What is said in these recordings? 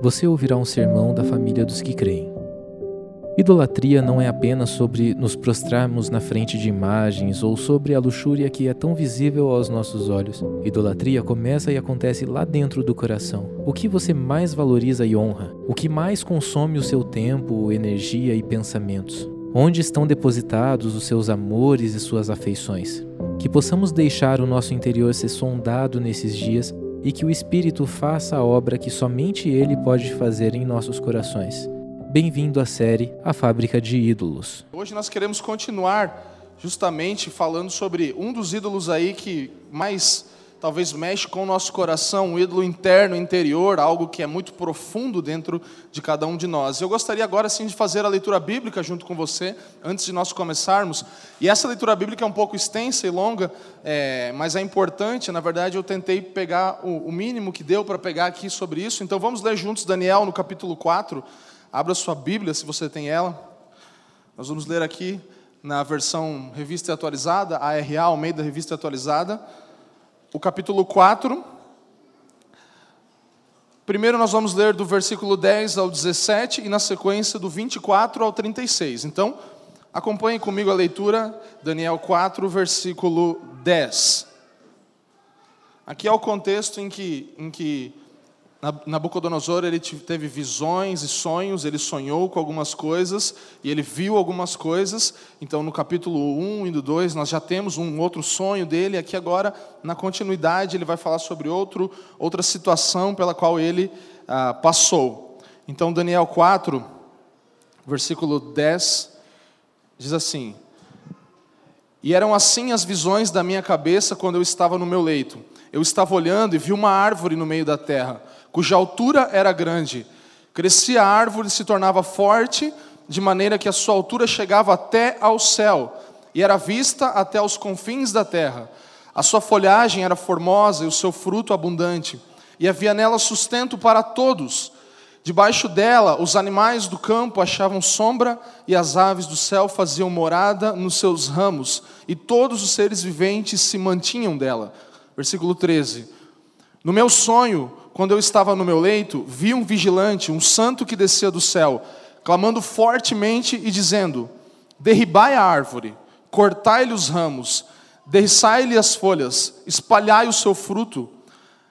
você ouvirá um sermão da família dos que creem. Idolatria não é apenas sobre nos prostrarmos na frente de imagens ou sobre a luxúria que é tão visível aos nossos olhos. Idolatria começa e acontece lá dentro do coração. O que você mais valoriza e honra? O que mais consome o seu tempo, energia e pensamentos? Onde estão depositados os seus amores e suas afeições? Que possamos deixar o nosso interior ser sondado nesses dias e que o Espírito faça a obra que somente Ele pode fazer em nossos corações. Bem-vindo à série A Fábrica de Ídolos. Hoje nós queremos continuar justamente falando sobre um dos ídolos aí que mais talvez mexe com o nosso coração, um ídolo interno, interior, algo que é muito profundo dentro de cada um de nós. Eu gostaria agora sim de fazer a leitura bíblica junto com você, antes de nós começarmos. E essa leitura bíblica é um pouco extensa e longa, é, mas é importante. Na verdade, eu tentei pegar o, o mínimo que deu para pegar aqui sobre isso. Então vamos ler juntos Daniel no capítulo 4. Abra sua Bíblia, se você tem ela. Nós vamos ler aqui na versão revista atualizada, ARA, da revista atualizada o capítulo 4. Primeiro nós vamos ler do versículo 10 ao 17 e na sequência do 24 ao 36. Então, acompanhe comigo a leitura, Daniel 4, versículo 10. Aqui é o contexto em que, em que Nabucodonosor ele teve visões e sonhos, ele sonhou com algumas coisas e ele viu algumas coisas. Então, no capítulo 1 e do 2, nós já temos um outro sonho dele. Aqui, agora, na continuidade, ele vai falar sobre outro, outra situação pela qual ele ah, passou. Então, Daniel 4, versículo 10, diz assim: E eram assim as visões da minha cabeça quando eu estava no meu leito. Eu estava olhando e vi uma árvore no meio da terra cuja altura era grande. Crescia a árvore e se tornava forte, de maneira que a sua altura chegava até ao céu, e era vista até os confins da terra. A sua folhagem era formosa e o seu fruto abundante, e havia nela sustento para todos. Debaixo dela, os animais do campo achavam sombra, e as aves do céu faziam morada nos seus ramos, e todos os seres viventes se mantinham dela. Versículo 13. No meu sonho, quando eu estava no meu leito, vi um vigilante, um santo que descia do céu, clamando fortemente e dizendo: Derribai a árvore, cortai-lhe os ramos, derriçai-lhe as folhas, espalhai o seu fruto,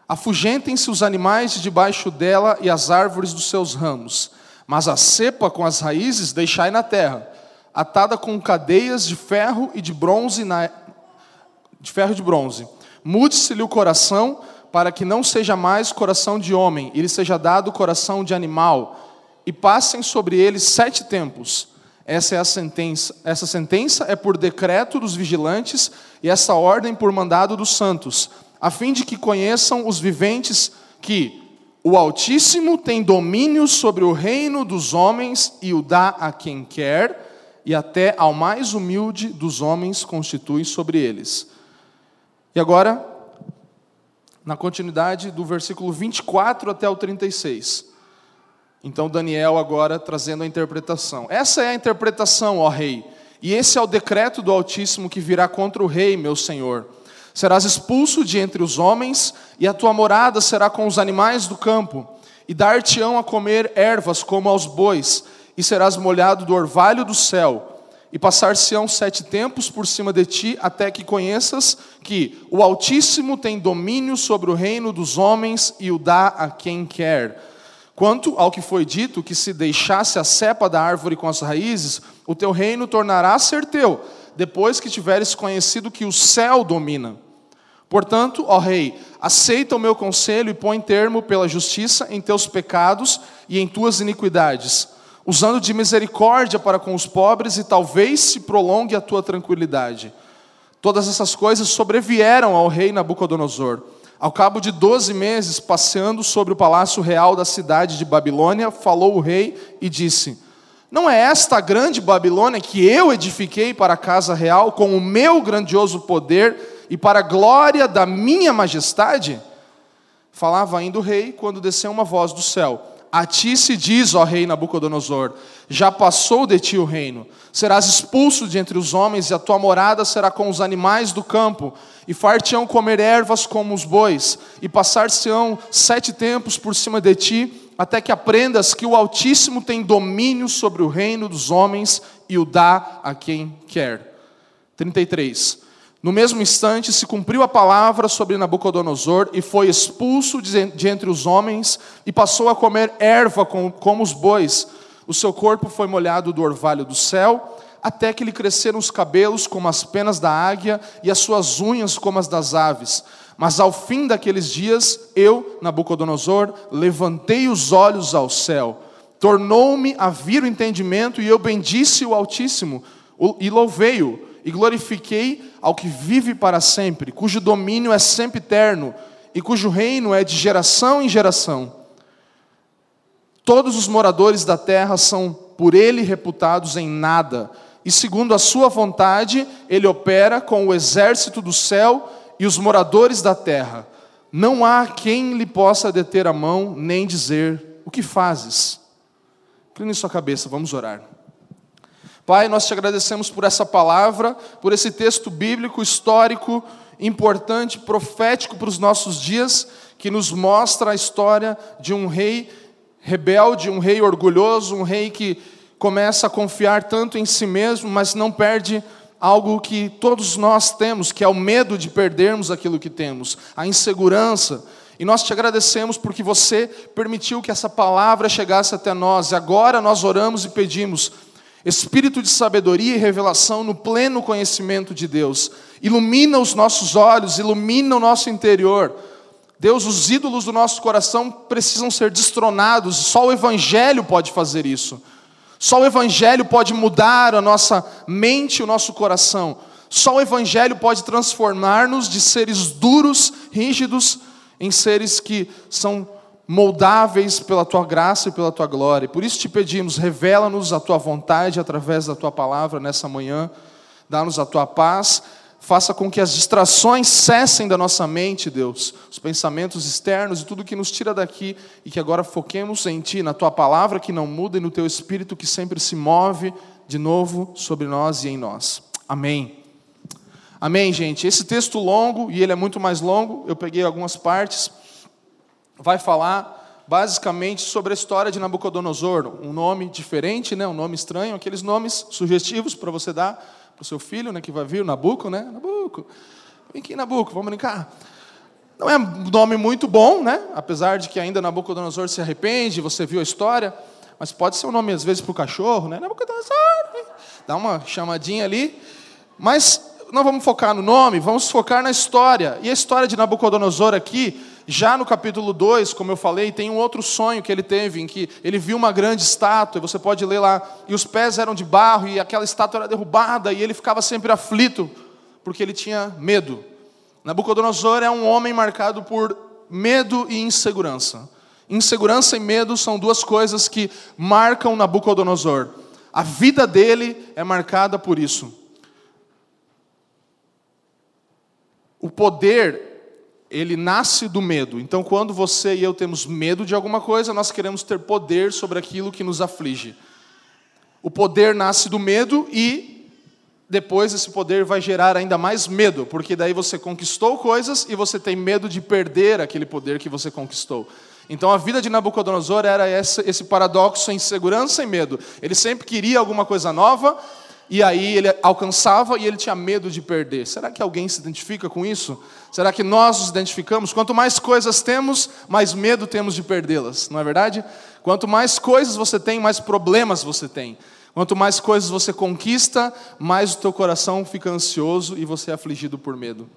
afugentem-se os animais de debaixo dela e as árvores dos seus ramos, mas a cepa com as raízes deixai na terra, atada com cadeias de ferro e de bronze na... de ferro e de bronze. Mude-se-lhe o coração para que não seja mais coração de homem, e lhe seja dado coração de animal, e passem sobre ele sete tempos. Essa é a sentença. Essa sentença é por decreto dos vigilantes e essa ordem por mandado dos santos, a fim de que conheçam os viventes que o Altíssimo tem domínio sobre o reino dos homens e o dá a quem quer, e até ao mais humilde dos homens constitui sobre eles. E agora, na continuidade do versículo 24 até o 36. Então, Daniel agora trazendo a interpretação. Essa é a interpretação, ó rei, e esse é o decreto do Altíssimo que virá contra o rei, meu senhor. Serás expulso de entre os homens, e a tua morada será com os animais do campo, e dar-te-ão a comer ervas como aos bois, e serás molhado do orvalho do céu e passar-se-ão sete tempos por cima de ti, até que conheças que o Altíssimo tem domínio sobre o reino dos homens e o dá a quem quer. Quanto ao que foi dito, que se deixasse a cepa da árvore com as raízes, o teu reino tornará a ser teu, depois que tiveres conhecido que o céu domina. Portanto, ó rei, aceita o meu conselho e põe termo pela justiça em teus pecados e em tuas iniquidades usando de misericórdia para com os pobres, e talvez se prolongue a tua tranquilidade. Todas essas coisas sobrevieram ao rei Nabucodonosor. Ao cabo de doze meses, passeando sobre o palácio real da cidade de Babilônia, falou o rei e disse: Não é esta a grande Babilônia que eu edifiquei para a casa real com o meu grandioso poder e para a glória da minha majestade? Falava ainda o rei quando desceu uma voz do céu a ti se diz, ó rei Nabucodonosor: já passou de ti o reino. Serás expulso de entre os homens, e a tua morada será com os animais do campo, e far-te-ão comer ervas como os bois, e passar-se-ão sete tempos por cima de ti, até que aprendas que o Altíssimo tem domínio sobre o reino dos homens e o dá a quem quer. 33. No mesmo instante se cumpriu a palavra sobre Nabucodonosor e foi expulso de entre os homens e passou a comer erva como os bois. O seu corpo foi molhado do orvalho do céu, até que lhe cresceram os cabelos como as penas da águia e as suas unhas como as das aves. Mas ao fim daqueles dias, eu, Nabucodonosor, levantei os olhos ao céu, tornou-me a vir o entendimento e eu bendisse o Altíssimo e louvei-o e glorifiquei ao que vive para sempre, cujo domínio é sempre eterno e cujo reino é de geração em geração. Todos os moradores da terra são por ele reputados em nada, e segundo a sua vontade, ele opera com o exército do céu e os moradores da terra. Não há quem lhe possa deter a mão, nem dizer: O que fazes? Incline sua cabeça, vamos orar. Pai, nós te agradecemos por essa palavra, por esse texto bíblico, histórico, importante, profético para os nossos dias, que nos mostra a história de um rei rebelde, um rei orgulhoso, um rei que começa a confiar tanto em si mesmo, mas não perde algo que todos nós temos, que é o medo de perdermos aquilo que temos, a insegurança. E nós te agradecemos porque você permitiu que essa palavra chegasse até nós. E agora nós oramos e pedimos espírito de sabedoria e revelação no pleno conhecimento de Deus. Ilumina os nossos olhos, ilumina o nosso interior. Deus, os ídolos do nosso coração precisam ser destronados, só o Evangelho pode fazer isso. Só o Evangelho pode mudar a nossa mente e o nosso coração. Só o Evangelho pode transformar-nos de seres duros, rígidos, em seres que são moldáveis pela tua graça e pela tua glória. Por isso te pedimos, revela-nos a tua vontade através da tua palavra nessa manhã, dá-nos a tua paz, faça com que as distrações cessem da nossa mente, Deus, os pensamentos externos e tudo que nos tira daqui e que agora foquemos em ti, na tua palavra que não muda e no teu espírito que sempre se move de novo sobre nós e em nós. Amém. Amém, gente. Esse texto longo, e ele é muito mais longo, eu peguei algumas partes vai falar basicamente sobre a história de Nabucodonosor, um nome diferente, né, um nome estranho, aqueles nomes sugestivos para você dar para o seu filho, né, que vai vir, Nabuco, né? Nabuco. Vem aqui, Nabuco, vamos brincar. Não é um nome muito bom, né? Apesar de que ainda Nabucodonosor se arrepende, você viu a história, mas pode ser um nome às vezes para o cachorro, né? Nabucodonosor, dá uma chamadinha ali. Mas não vamos focar no nome, vamos focar na história. E a história de Nabucodonosor aqui já no capítulo 2, como eu falei, tem um outro sonho que ele teve, em que ele viu uma grande estátua, você pode ler lá, e os pés eram de barro, e aquela estátua era derrubada, e ele ficava sempre aflito, porque ele tinha medo. Nabucodonosor é um homem marcado por medo e insegurança. Insegurança e medo são duas coisas que marcam Nabucodonosor. A vida dele é marcada por isso. O poder ele nasce do medo. Então, quando você e eu temos medo de alguma coisa, nós queremos ter poder sobre aquilo que nos aflige. O poder nasce do medo e depois esse poder vai gerar ainda mais medo, porque daí você conquistou coisas e você tem medo de perder aquele poder que você conquistou. Então a vida de Nabucodonosor era esse, paradoxo em segurança e medo. Ele sempre queria alguma coisa nova, e aí ele alcançava e ele tinha medo de perder. Será que alguém se identifica com isso? Será que nós nos identificamos? Quanto mais coisas temos, mais medo temos de perdê-las, não é verdade? Quanto mais coisas você tem, mais problemas você tem. Quanto mais coisas você conquista, mais o teu coração fica ansioso e você é afligido por medo.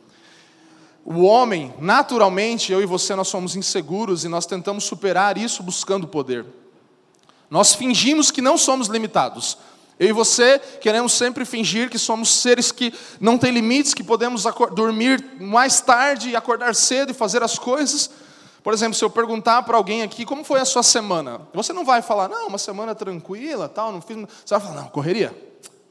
O homem, naturalmente, eu e você, nós somos inseguros e nós tentamos superar isso buscando poder. Nós fingimos que não somos limitados. Eu e você queremos sempre fingir que somos seres que não têm limites, que podemos dormir mais tarde e acordar cedo e fazer as coisas. Por exemplo, se eu perguntar para alguém aqui como foi a sua semana, você não vai falar, não, uma semana tranquila, tal, não fiz. Você vai falar, não, correria.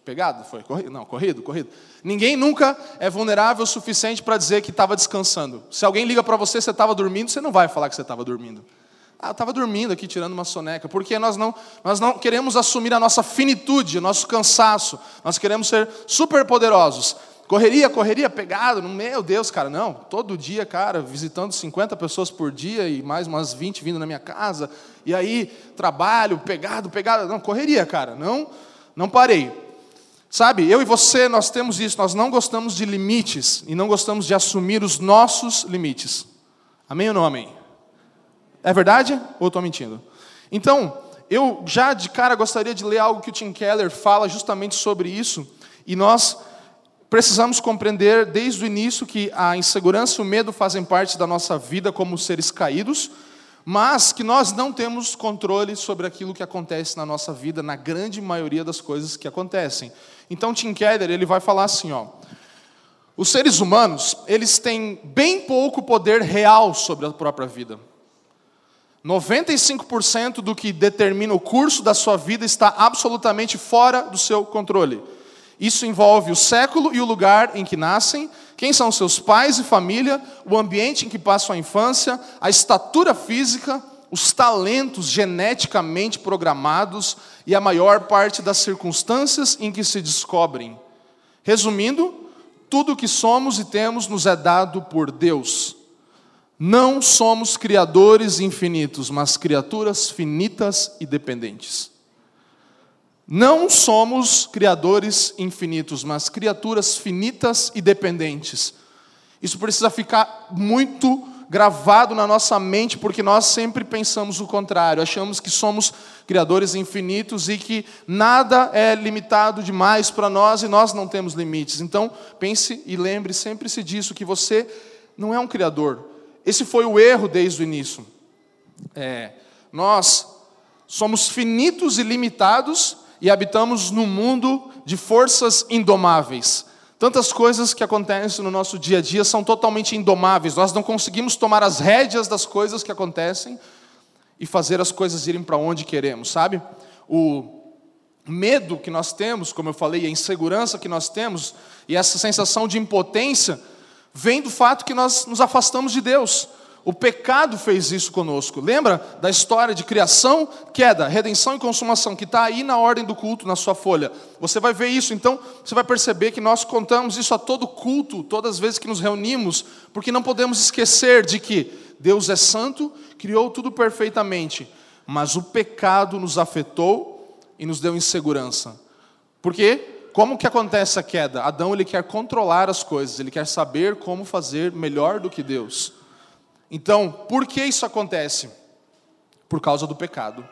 Pegado? Foi corrido? Não, corrido, corrido. Ninguém nunca é vulnerável o suficiente para dizer que estava descansando. Se alguém liga para você, você estava dormindo, você não vai falar que você estava dormindo. Ah, eu estava dormindo aqui, tirando uma soneca, porque nós não, nós não queremos assumir a nossa finitude, o nosso cansaço, nós queremos ser super poderosos. Correria, correria, pegado, meu Deus, cara, não. Todo dia, cara, visitando 50 pessoas por dia e mais umas 20 vindo na minha casa. E aí, trabalho, pegado, pegado. Não, correria, cara, não, não parei. Sabe, eu e você, nós temos isso, nós não gostamos de limites e não gostamos de assumir os nossos limites. Amém ou não amém? É verdade ou estou mentindo? Então, eu já de cara gostaria de ler algo que o Tim Keller fala justamente sobre isso, e nós precisamos compreender desde o início que a insegurança e o medo fazem parte da nossa vida como seres caídos, mas que nós não temos controle sobre aquilo que acontece na nossa vida, na grande maioria das coisas que acontecem. Então Tim Keller, ele vai falar assim, ó: Os seres humanos, eles têm bem pouco poder real sobre a própria vida. 95% do que determina o curso da sua vida está absolutamente fora do seu controle. Isso envolve o século e o lugar em que nascem, quem são seus pais e família, o ambiente em que passam a infância, a estatura física, os talentos geneticamente programados e a maior parte das circunstâncias em que se descobrem. Resumindo, tudo o que somos e temos nos é dado por Deus. Não somos criadores infinitos, mas criaturas finitas e dependentes. Não somos criadores infinitos, mas criaturas finitas e dependentes. Isso precisa ficar muito gravado na nossa mente, porque nós sempre pensamos o contrário. Achamos que somos criadores infinitos e que nada é limitado demais para nós e nós não temos limites. Então, pense e lembre sempre-se disso, que você não é um criador. Esse foi o erro desde o início. É, nós somos finitos e limitados e habitamos num mundo de forças indomáveis. Tantas coisas que acontecem no nosso dia a dia são totalmente indomáveis. Nós não conseguimos tomar as rédeas das coisas que acontecem e fazer as coisas irem para onde queremos, sabe? O medo que nós temos, como eu falei, a insegurança que nós temos e essa sensação de impotência vem do fato que nós nos afastamos de Deus. O pecado fez isso conosco. Lembra da história de criação, queda, redenção e consumação, que está aí na ordem do culto, na sua folha. Você vai ver isso, então você vai perceber que nós contamos isso a todo culto, todas as vezes que nos reunimos, porque não podemos esquecer de que Deus é santo, criou tudo perfeitamente, mas o pecado nos afetou e nos deu insegurança. Porque como que acontece a queda? Adão ele quer controlar as coisas, ele quer saber como fazer melhor do que Deus. Então, por que isso acontece? Por causa do pecado.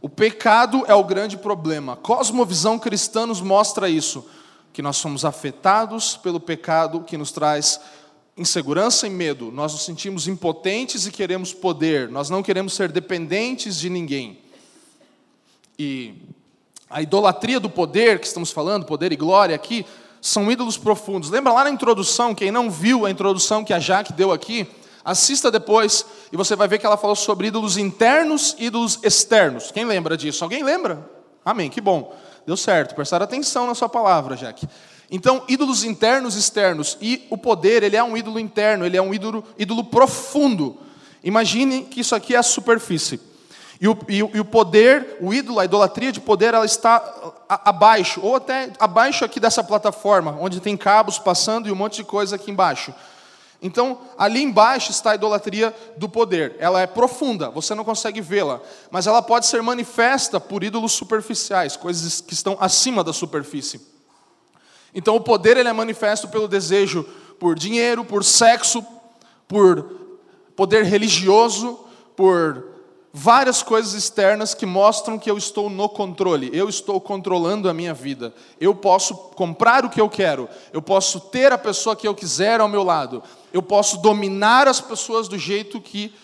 O pecado é o grande problema. Cosmovisão cristã nos mostra isso, que nós somos afetados pelo pecado que nos traz insegurança e medo. Nós nos sentimos impotentes e queremos poder. Nós não queremos ser dependentes de ninguém. E a idolatria do poder que estamos falando, poder e glória aqui, são ídolos profundos. Lembra lá na introdução, quem não viu a introdução que a Jaque deu aqui, Assista depois e você vai ver que ela falou sobre ídolos internos e ídolos externos. Quem lembra disso? Alguém lembra? Amém, que bom. Deu certo, prestar atenção na sua palavra, Jack. Então, ídolos internos e externos. E o poder, ele é um ídolo interno, ele é um ídolo, ídolo profundo. Imagine que isso aqui é a superfície. E o, e, o, poder, o ídolo, a idolatria de poder, ela está abaixo, ou até abaixo aqui dessa plataforma, onde tem cabos passando e um monte de coisa aqui embaixo. Então, ali embaixo está a idolatria do poder. Ela é profunda, você não consegue vê-la, mas ela pode ser manifesta por ídolos superficiais, coisas que estão acima da superfície. Então, o poder ele é manifesto pelo desejo por dinheiro, por sexo, por poder religioso, por várias coisas externas que mostram que eu estou no controle, eu estou controlando a minha vida. Eu posso comprar o que eu quero, eu posso ter a pessoa que eu quiser ao meu lado, eu posso dominar as pessoas do jeito que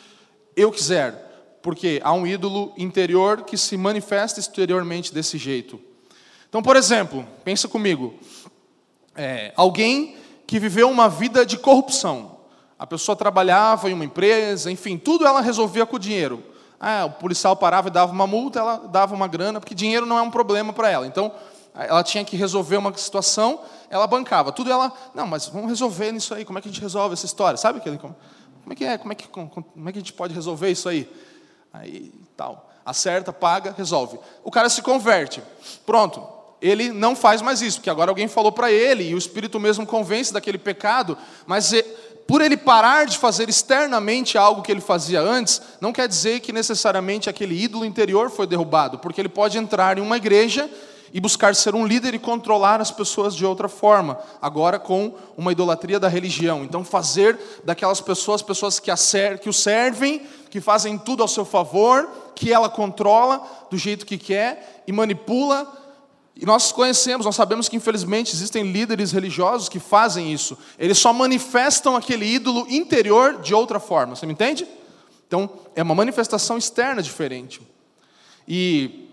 eu quiser, porque há um ídolo interior que se manifesta exteriormente desse jeito. Então, por exemplo, pensa comigo, é, alguém que viveu uma vida de corrupção. A pessoa trabalhava em uma empresa, enfim, tudo ela resolvia com o dinheiro. Ah, o policial parava e dava uma multa, ela dava uma grana, porque dinheiro não é um problema para ela. Então, ela tinha que resolver uma situação, ela bancava. Tudo ela, não, mas vamos resolver nisso aí, como é que a gente resolve essa história? Sabe aquele, como, como é que é? Como é que, como, como é que a gente pode resolver isso aí? Aí, tal. Acerta, paga, resolve. O cara se converte. Pronto. ele não faz mais isso, porque agora alguém falou para ele e o Espírito mesmo convence daquele pecado, mas por ele parar de fazer externamente algo que ele fazia antes, não quer dizer que necessariamente aquele ídolo interior foi derrubado, porque ele pode entrar em uma igreja e buscar ser um líder e controlar as pessoas de outra forma, agora com uma idolatria da religião. Então, fazer daquelas pessoas pessoas que, que o servem, que fazem tudo ao seu favor, que ela controla do jeito que quer e manipula e nós conhecemos, nós sabemos que infelizmente existem líderes religiosos que fazem isso. Eles só manifestam aquele ídolo interior de outra forma. Você me entende? Então, é uma manifestação externa diferente. E,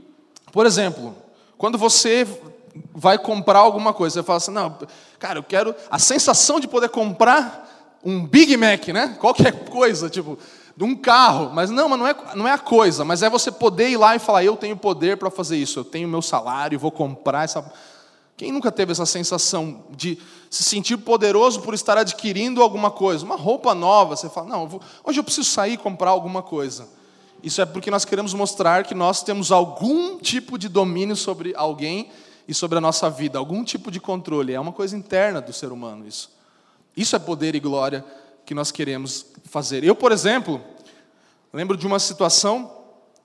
por exemplo, quando você vai comprar alguma coisa, você fala assim: "Não, cara, eu quero a sensação de poder comprar um Big Mac, né? Qualquer coisa, tipo, de um carro, mas não, mas não é, não é a coisa, mas é você poder ir lá e falar: eu tenho poder para fazer isso, eu tenho meu salário, vou comprar essa. Quem nunca teve essa sensação de se sentir poderoso por estar adquirindo alguma coisa? Uma roupa nova, você fala: não, eu vou, hoje eu preciso sair e comprar alguma coisa. Isso é porque nós queremos mostrar que nós temos algum tipo de domínio sobre alguém e sobre a nossa vida, algum tipo de controle. É uma coisa interna do ser humano isso. Isso é poder e glória que nós queremos fazer. Eu, por exemplo, lembro de uma situação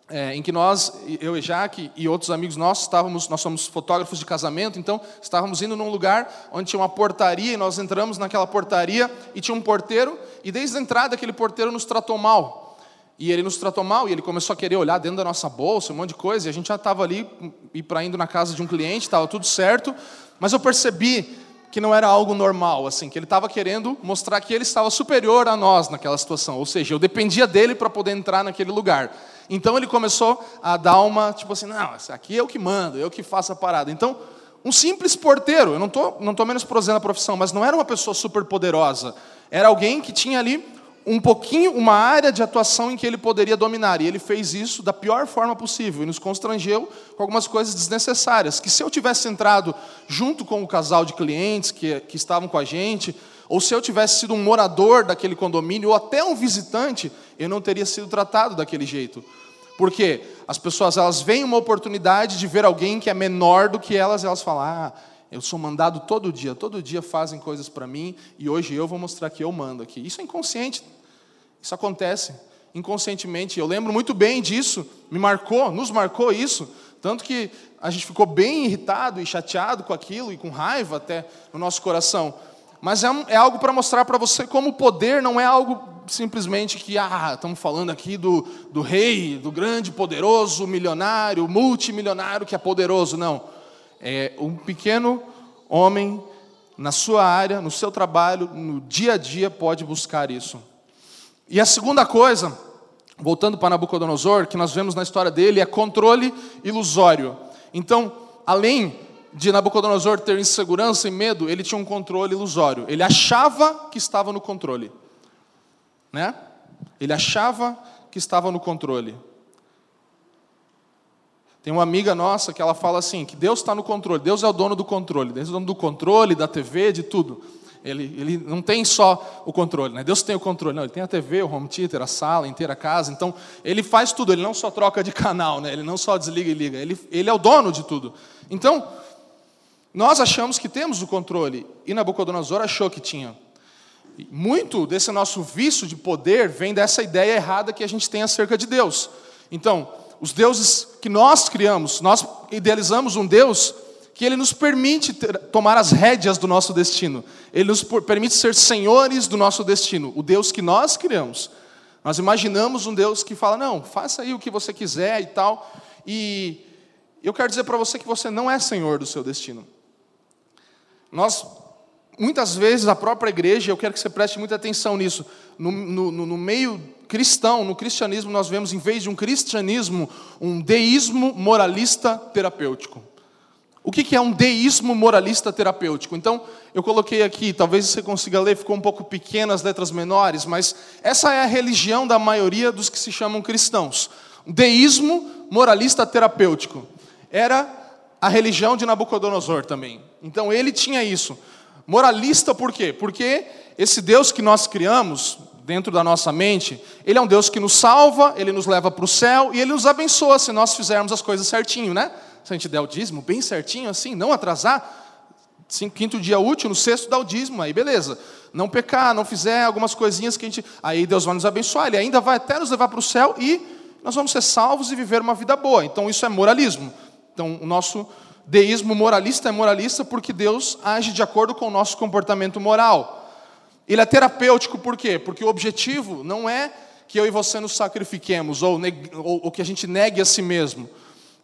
é, em que nós, eu e Jaque e outros amigos nossos, estávamos, nós somos fotógrafos de casamento, então estávamos indo num lugar onde tinha uma portaria e nós entramos naquela portaria e tinha um porteiro e desde a entrada aquele porteiro nos tratou mal. E ele nos tratou mal e ele começou a querer olhar dentro da nossa bolsa, um monte de coisa, e a gente já estava ali e para indo na casa de um cliente, estava tudo certo, mas eu percebi que não era algo normal, assim, que ele estava querendo mostrar que ele estava superior a nós naquela situação, ou seja, eu dependia dele para poder entrar naquele lugar. Então ele começou a dar uma, tipo assim, não, aqui é o que mando, eu que faço a parada. Então, um simples porteiro, eu não estou não tô menosprezando a profissão, mas não era uma pessoa super poderosa, era alguém que tinha ali um pouquinho, uma área de atuação em que ele poderia dominar. E ele fez isso da pior forma possível e nos constrangeu com algumas coisas desnecessárias. Que se eu tivesse entrado junto com o casal de clientes que, que estavam com a gente, ou se eu tivesse sido um morador daquele condomínio, ou até um visitante, eu não teria sido tratado daquele jeito. Porque as pessoas elas veem uma oportunidade de ver alguém que é menor do que elas, e elas falam: ah, eu sou mandado todo dia, todo dia fazem coisas para mim e hoje eu vou mostrar que eu mando aqui. Isso é inconsciente. Isso acontece inconscientemente. Eu lembro muito bem disso, me marcou, nos marcou isso, tanto que a gente ficou bem irritado e chateado com aquilo e com raiva até no nosso coração. Mas é, um, é algo para mostrar para você como o poder não é algo simplesmente que, ah, estamos falando aqui do, do rei, do grande, poderoso, milionário, multimilionário que é poderoso. Não é, um pequeno homem na sua área, no seu trabalho, no dia a dia, pode buscar isso. E a segunda coisa, voltando para Nabucodonosor, que nós vemos na história dele, é controle ilusório. Então, além de Nabucodonosor ter insegurança e medo, ele tinha um controle ilusório. Ele achava que estava no controle. Né? Ele achava que estava no controle. Tem uma amiga nossa que ela fala assim, que Deus está no controle, Deus é o dono do controle, Deus é o dono do controle, da TV, de tudo. Ele, ele não tem só o controle, né? Deus tem o controle, não, ele tem a TV, o home theater, a sala inteira, a casa, então ele faz tudo, ele não só troca de canal, né? ele não só desliga e liga, ele, ele é o dono de tudo. Então, nós achamos que temos o controle, e Nabucodonosor achou que tinha. Muito desse nosso vício de poder vem dessa ideia errada que a gente tem acerca de Deus. Então, os deuses que nós criamos, nós idealizamos um Deus que ele nos permite ter, tomar as rédeas do nosso destino. Ele nos permite ser senhores do nosso destino, o Deus que nós criamos. Nós imaginamos um Deus que fala: "Não, faça aí o que você quiser" e tal. E eu quero dizer para você que você não é senhor do seu destino. Nós muitas vezes a própria igreja, eu quero que você preste muita atenção nisso, no, no, no meio cristão, no cristianismo, nós vemos, em vez de um cristianismo, um deísmo moralista terapêutico. O que é um deísmo moralista terapêutico? Então, eu coloquei aqui, talvez você consiga ler, ficou um pouco pequeno as letras menores, mas essa é a religião da maioria dos que se chamam cristãos. Deísmo moralista terapêutico. Era a religião de Nabucodonosor também. Então, ele tinha isso. Moralista por quê? Porque esse Deus que nós criamos, dentro da nossa mente, Ele é um Deus que nos salva, Ele nos leva para o céu e Ele nos abençoa se nós fizermos as coisas certinho, né? Se a gente der o dízimo bem certinho assim, não atrasar, cinco, quinto dia útil, no sexto dá o dízimo, aí beleza. Não pecar, não fizer algumas coisinhas que a gente. Aí Deus vai nos abençoar, Ele ainda vai até nos levar para o céu e nós vamos ser salvos e viver uma vida boa. Então isso é moralismo. Então o nosso deísmo moralista é moralista porque Deus age de acordo com o nosso comportamento moral. Ele é terapêutico por quê? Porque o objetivo não é que eu e você nos sacrifiquemos ou, ou, ou que a gente negue a si mesmo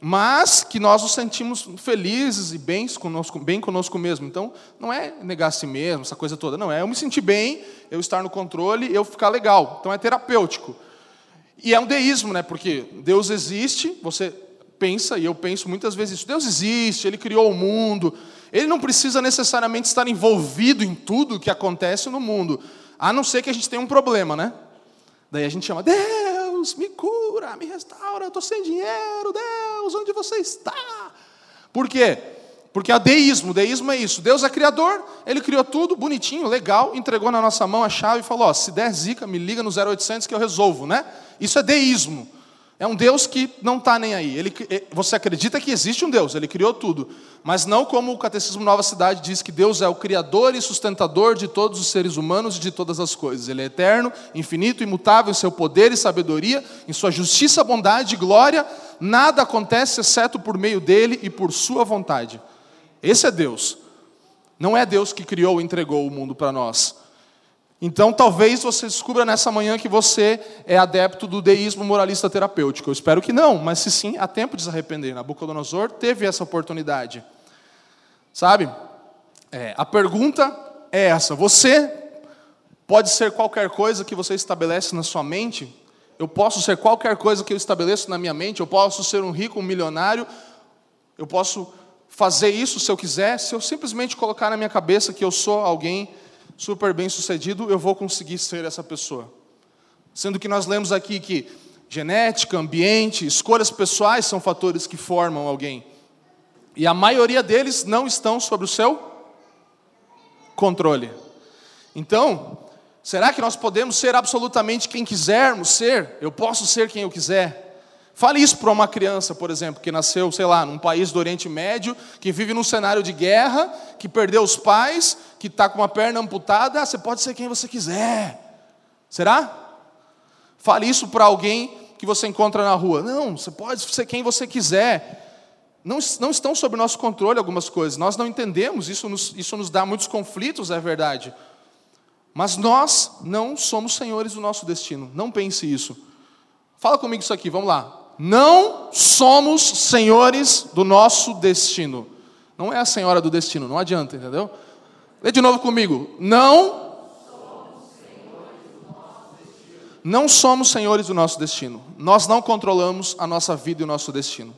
mas que nós nos sentimos felizes e bens conosco, bem conosco mesmo. Então, não é negar a si mesmo, essa coisa toda. Não, é eu me sentir bem, eu estar no controle, eu ficar legal. Então, é terapêutico. E é um deísmo, né? Porque Deus existe, você pensa, e eu penso muitas vezes isso. Deus existe, Ele criou o mundo. Ele não precisa necessariamente estar envolvido em tudo que acontece no mundo. A não ser que a gente tenha um problema, né? Daí a gente chama, Deus, me cura, me restaura, eu estou sem dinheiro, Deus, onde você está? Por quê? Porque é deísmo, deísmo é isso. Deus é criador, ele criou tudo bonitinho, legal, entregou na nossa mão a chave e falou: ó, se der zica, me liga no 0800 que eu resolvo, né? Isso é deísmo. É um Deus que não está nem aí. Ele, eh, você acredita que existe um Deus, ele criou tudo. Mas não como o Catecismo Nova Cidade diz que Deus é o criador e sustentador de todos os seres humanos e de todas as coisas. Ele é eterno, infinito, imutável em seu poder e sabedoria, em sua justiça, bondade e glória. Nada acontece exceto por meio dele e por sua vontade. Esse é Deus. Não é Deus que criou e entregou o mundo para nós. Então, talvez você descubra nessa manhã que você é adepto do deísmo moralista terapêutico. Eu espero que não, mas se sim, há tempo de se arrepender. Nabucodonosor teve essa oportunidade. Sabe? É, a pergunta é essa: você pode ser qualquer coisa que você estabelece na sua mente? Eu posso ser qualquer coisa que eu estabeleço na minha mente? Eu posso ser um rico, um milionário? Eu posso fazer isso se eu quiser? Se eu simplesmente colocar na minha cabeça que eu sou alguém super bem sucedido, eu vou conseguir ser essa pessoa. Sendo que nós lemos aqui que genética, ambiente, escolhas pessoais são fatores que formam alguém. E a maioria deles não estão sob o seu controle. Então, será que nós podemos ser absolutamente quem quisermos ser? Eu posso ser quem eu quiser? Fale isso para uma criança, por exemplo, que nasceu, sei lá, num país do Oriente Médio, que vive num cenário de guerra, que perdeu os pais, que está com uma perna amputada. Ah, você pode ser quem você quiser. Será? Fale isso para alguém que você encontra na rua. Não, você pode ser quem você quiser. Não, não estão sob nosso controle algumas coisas. Nós não entendemos, isso nos, isso nos dá muitos conflitos, é verdade. Mas nós não somos senhores do nosso destino. Não pense isso. Fala comigo isso aqui, vamos lá não somos senhores do nosso destino. Não é a senhora do destino, não adianta, entendeu? Lê de novo comigo. Não não somos senhores do nosso destino. Nós não controlamos a nossa vida e o nosso destino.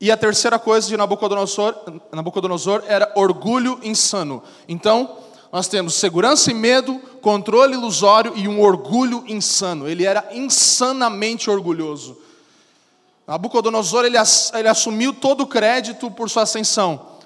E a terceira coisa de Nabucodonosor, Nabucodonosor era orgulho insano. Então, nós temos segurança e medo, controle ilusório e um orgulho insano. Ele era insanamente orgulhoso. Nabucodonosor ele, ele assumiu todo o crédito por sua ascensão.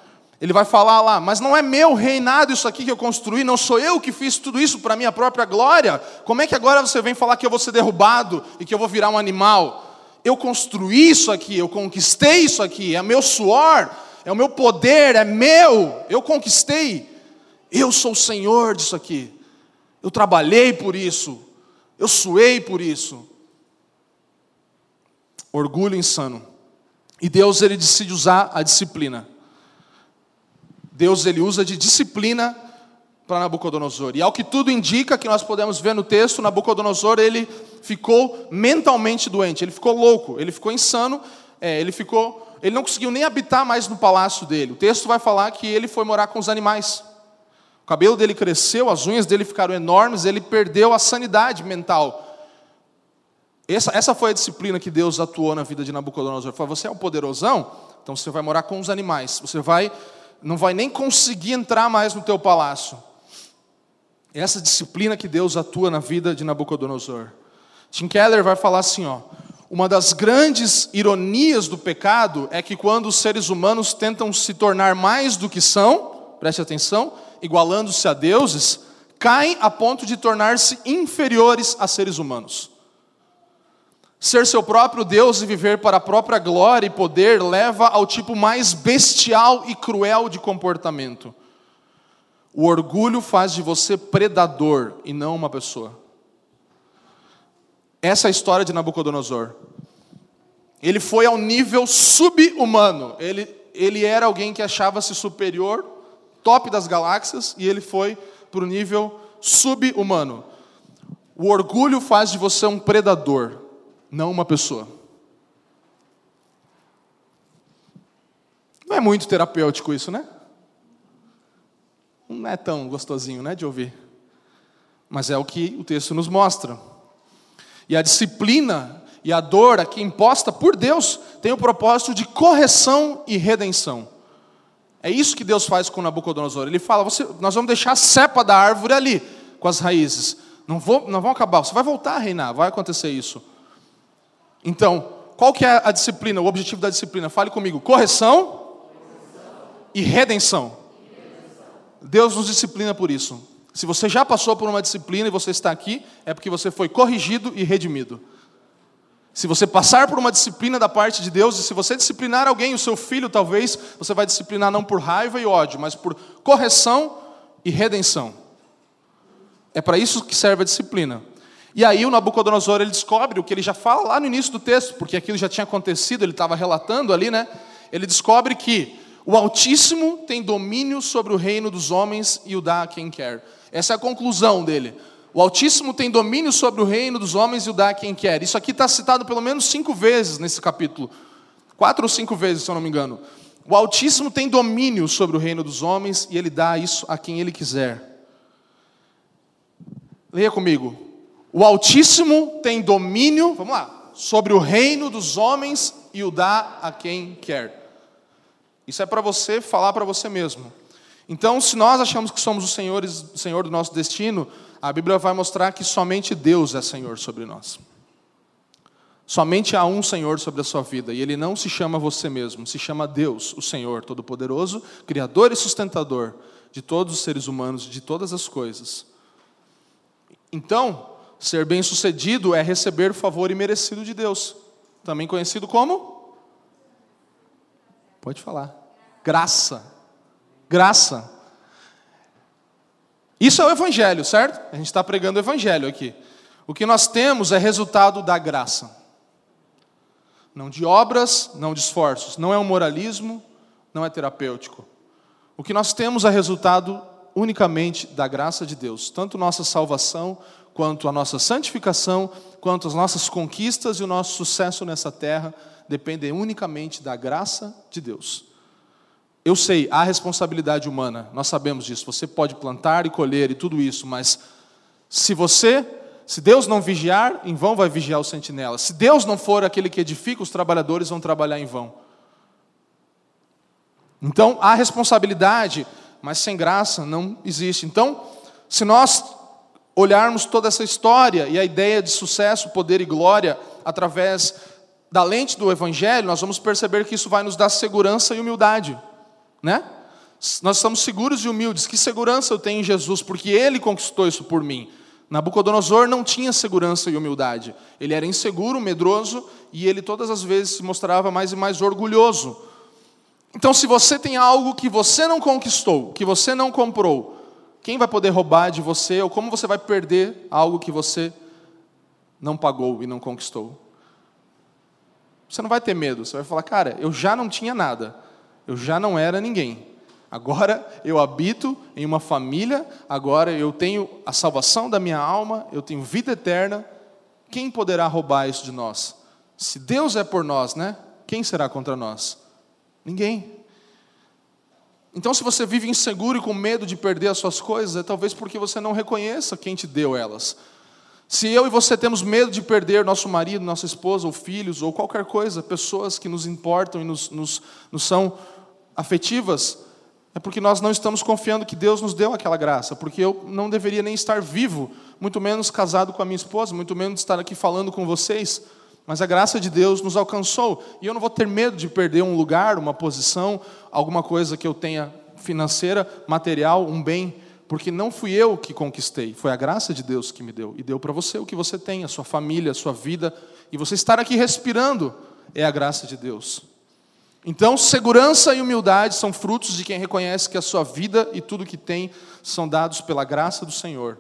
Ele vai falar lá, mas não é meu reinado isso aqui que eu construí, não sou eu que fiz tudo isso para minha própria glória. Como é que agora você vem falar que eu vou ser derrubado e que eu vou virar um animal? Eu construí isso aqui, eu conquistei isso aqui, é meu suor, é o meu poder, é meu, eu conquistei. Eu sou o Senhor disso aqui. Eu trabalhei por isso. Eu suei por isso. Orgulho insano. E Deus ele decide usar a disciplina. Deus ele usa de disciplina para Nabucodonosor. E ao que tudo indica que nós podemos ver no texto, Nabucodonosor ele ficou mentalmente doente, ele ficou louco, ele ficou insano, é, ele ficou, ele não conseguiu nem habitar mais no palácio dele. O texto vai falar que ele foi morar com os animais cabelo dele cresceu, as unhas dele ficaram enormes, ele perdeu a sanidade mental. Essa, essa foi a disciplina que Deus atuou na vida de Nabucodonosor. Ele falou: você é um poderosão, então você vai morar com os animais. Você vai, não vai nem conseguir entrar mais no teu palácio. Essa disciplina que Deus atua na vida de Nabucodonosor. Tim Keller vai falar assim, ó. Uma das grandes ironias do pecado é que quando os seres humanos tentam se tornar mais do que são, preste atenção, igualando-se a deuses, caem a ponto de tornar-se inferiores a seres humanos. Ser seu próprio Deus e viver para a própria glória e poder leva ao tipo mais bestial e cruel de comportamento. O orgulho faz de você predador e não uma pessoa. Essa é a história de Nabucodonosor. Ele foi ao nível subhumano. Ele, ele era alguém que achava-se superior, top das galáxias, e ele foi para o nível subhumano. O orgulho faz de você um predador não uma pessoa. Não é muito terapêutico isso, né? Não é tão gostosinho, né, de ouvir. Mas é o que o texto nos mostra. E a disciplina e a dor aqui imposta por Deus tem o propósito de correção e redenção. É isso que Deus faz com Nabucodonosor. Ele fala: nós vamos deixar a cepa da árvore ali, com as raízes. Não, vou, não vão acabar, você vai voltar a reinar, vai acontecer isso. Então, qual que é a disciplina, o objetivo da disciplina? Fale comigo. Correção, e redenção. Deus nos disciplina por isso. Se você já passou por uma disciplina e você está aqui, é porque você foi corrigido e redimido. Se você passar por uma disciplina da parte de Deus, e se você disciplinar alguém, o seu filho talvez, você vai disciplinar não por raiva e ódio, mas por correção e redenção. É para isso que serve a disciplina. E aí o Nabucodonosor ele descobre o que ele já fala lá no início do texto, porque aquilo já tinha acontecido, ele estava relatando ali, né? Ele descobre que o Altíssimo tem domínio sobre o reino dos homens e o dá a quem quer. Essa é a conclusão dele. O Altíssimo tem domínio sobre o reino dos homens e o dá a quem quer. Isso aqui está citado pelo menos cinco vezes nesse capítulo. Quatro ou cinco vezes, se eu não me engano. O Altíssimo tem domínio sobre o reino dos homens e ele dá isso a quem ele quiser. Leia comigo. O Altíssimo tem domínio, vamos lá, sobre o reino dos homens e o dá a quem quer. Isso é para você falar para você mesmo. Então, se nós achamos que somos os senhores, o Senhor do nosso destino, a Bíblia vai mostrar que somente Deus é Senhor sobre nós. Somente há um Senhor sobre a sua vida, e Ele não se chama você mesmo, se chama Deus, o Senhor Todo-Poderoso, Criador e sustentador de todos os seres humanos, de todas as coisas. Então, Ser bem-sucedido é receber o favor imerecido de Deus, também conhecido como? Pode falar. Graça. Graça. Isso é o Evangelho, certo? A gente está pregando o Evangelho aqui. O que nós temos é resultado da graça. Não de obras, não de esforços. Não é um moralismo, não é terapêutico. O que nós temos é resultado unicamente da graça de Deus, tanto nossa salvação quanto a nossa santificação, quanto as nossas conquistas e o nosso sucesso nessa terra dependem unicamente da graça de Deus. Eu sei, há responsabilidade humana, nós sabemos disso. Você pode plantar e colher e tudo isso, mas se você, se Deus não vigiar, em vão vai vigiar o sentinela. Se Deus não for aquele que edifica, os trabalhadores vão trabalhar em vão. Então, há responsabilidade, mas sem graça não existe. Então, se nós olharmos toda essa história e a ideia de sucesso, poder e glória através da lente do Evangelho, nós vamos perceber que isso vai nos dar segurança e humildade, né? Nós estamos seguros e humildes. Que segurança eu tenho em Jesus, porque Ele conquistou isso por mim. Nabucodonosor não tinha segurança e humildade. Ele era inseguro, medroso e ele todas as vezes se mostrava mais e mais orgulhoso. Então, se você tem algo que você não conquistou, que você não comprou, quem vai poder roubar de você ou como você vai perder algo que você não pagou e não conquistou? Você não vai ter medo, você vai falar, cara, eu já não tinha nada, eu já não era ninguém. Agora eu habito em uma família, agora eu tenho a salvação da minha alma, eu tenho vida eterna. Quem poderá roubar isso de nós? Se Deus é por nós, né? Quem será contra nós? Ninguém. Então, se você vive inseguro e com medo de perder as suas coisas, é talvez porque você não reconheça quem te deu elas. Se eu e você temos medo de perder nosso marido, nossa esposa, ou filhos, ou qualquer coisa, pessoas que nos importam e nos, nos, nos são afetivas, é porque nós não estamos confiando que Deus nos deu aquela graça, porque eu não deveria nem estar vivo, muito menos casado com a minha esposa, muito menos estar aqui falando com vocês. Mas a graça de Deus nos alcançou. E eu não vou ter medo de perder um lugar, uma posição, alguma coisa que eu tenha financeira, material, um bem, porque não fui eu que conquistei, foi a graça de Deus que me deu. E deu para você o que você tem, a sua família, a sua vida. E você estar aqui respirando é a graça de Deus. Então, segurança e humildade são frutos de quem reconhece que a sua vida e tudo que tem são dados pela graça do Senhor.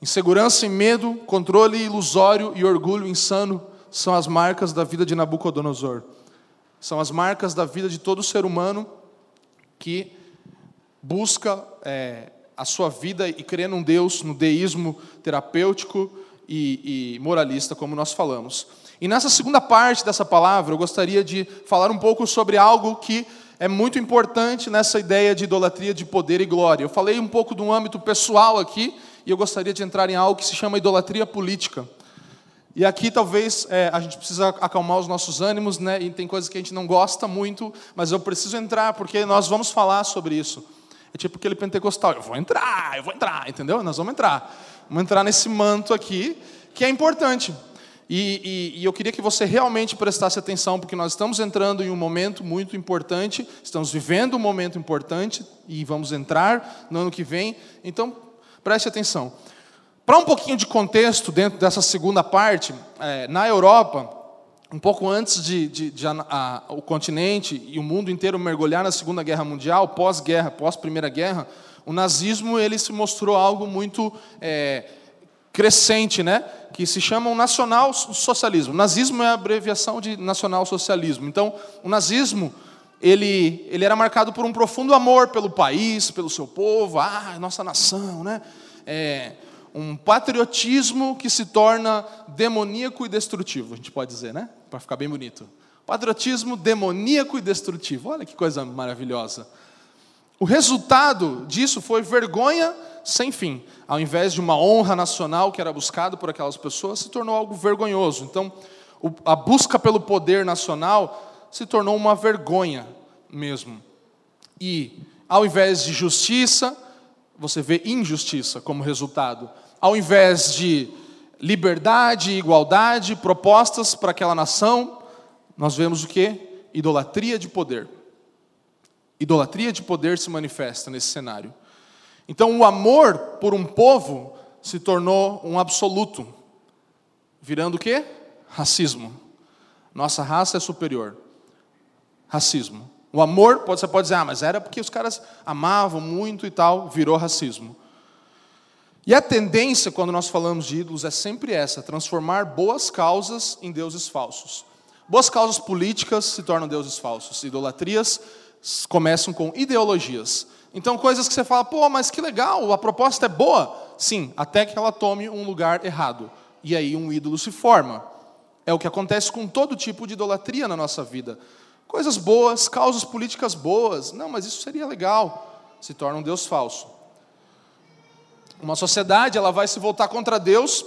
Insegurança e medo, controle ilusório e orgulho insano são as marcas da vida de Nabucodonosor. São as marcas da vida de todo ser humano que busca é, a sua vida e crê num Deus, no deísmo terapêutico e, e moralista, como nós falamos. E nessa segunda parte dessa palavra, eu gostaria de falar um pouco sobre algo que é muito importante nessa ideia de idolatria de poder e glória. Eu falei um pouco de um âmbito pessoal aqui, e eu gostaria de entrar em algo que se chama idolatria política. E aqui talvez é, a gente precisa acalmar os nossos ânimos, né? E tem coisas que a gente não gosta muito, mas eu preciso entrar porque nós vamos falar sobre isso. É tipo aquele pentecostal, eu vou entrar, eu vou entrar, entendeu? Nós vamos entrar. Vamos entrar nesse manto aqui, que é importante. E, e, e, eu queria que você realmente prestasse atenção, porque nós estamos entrando em um momento muito importante, estamos vivendo um momento importante e vamos entrar no ano que vem. Então, preste atenção. Para um pouquinho de contexto dentro dessa segunda parte, é, na Europa, um pouco antes de, de, de a, a, o continente e o mundo inteiro mergulhar na Segunda Guerra Mundial, pós-guerra, pós-Primeira Guerra, o nazismo ele se mostrou algo muito é, crescente, né? que se chamam nacional-socialismo. Nazismo é a abreviação de nacional-socialismo. Então, o nazismo ele, ele era marcado por um profundo amor pelo país, pelo seu povo, ah, nossa nação, né? É, um patriotismo que se torna demoníaco e destrutivo, a gente pode dizer, né? Para ficar bem bonito. Patriotismo demoníaco e destrutivo. Olha que coisa maravilhosa. O resultado disso foi vergonha sem fim. Ao invés de uma honra nacional que era buscado por aquelas pessoas, se tornou algo vergonhoso. Então, a busca pelo poder nacional se tornou uma vergonha mesmo. E, ao invés de justiça, você vê injustiça como resultado. Ao invés de liberdade e igualdade propostas para aquela nação, nós vemos o que? Idolatria de poder. Idolatria de poder se manifesta nesse cenário. Então, o amor por um povo se tornou um absoluto, virando o quê? Racismo. Nossa raça é superior. Racismo. O amor, você pode dizer, ah, mas era porque os caras amavam muito e tal, virou racismo. E a tendência, quando nós falamos de ídolos, é sempre essa: transformar boas causas em deuses falsos. Boas causas políticas se tornam deuses falsos. Idolatrias começam com ideologias. Então, coisas que você fala, pô, mas que legal, a proposta é boa. Sim, até que ela tome um lugar errado. E aí um ídolo se forma. É o que acontece com todo tipo de idolatria na nossa vida. Coisas boas, causas políticas boas. Não, mas isso seria legal. Se torna um Deus falso. Uma sociedade ela vai se voltar contra Deus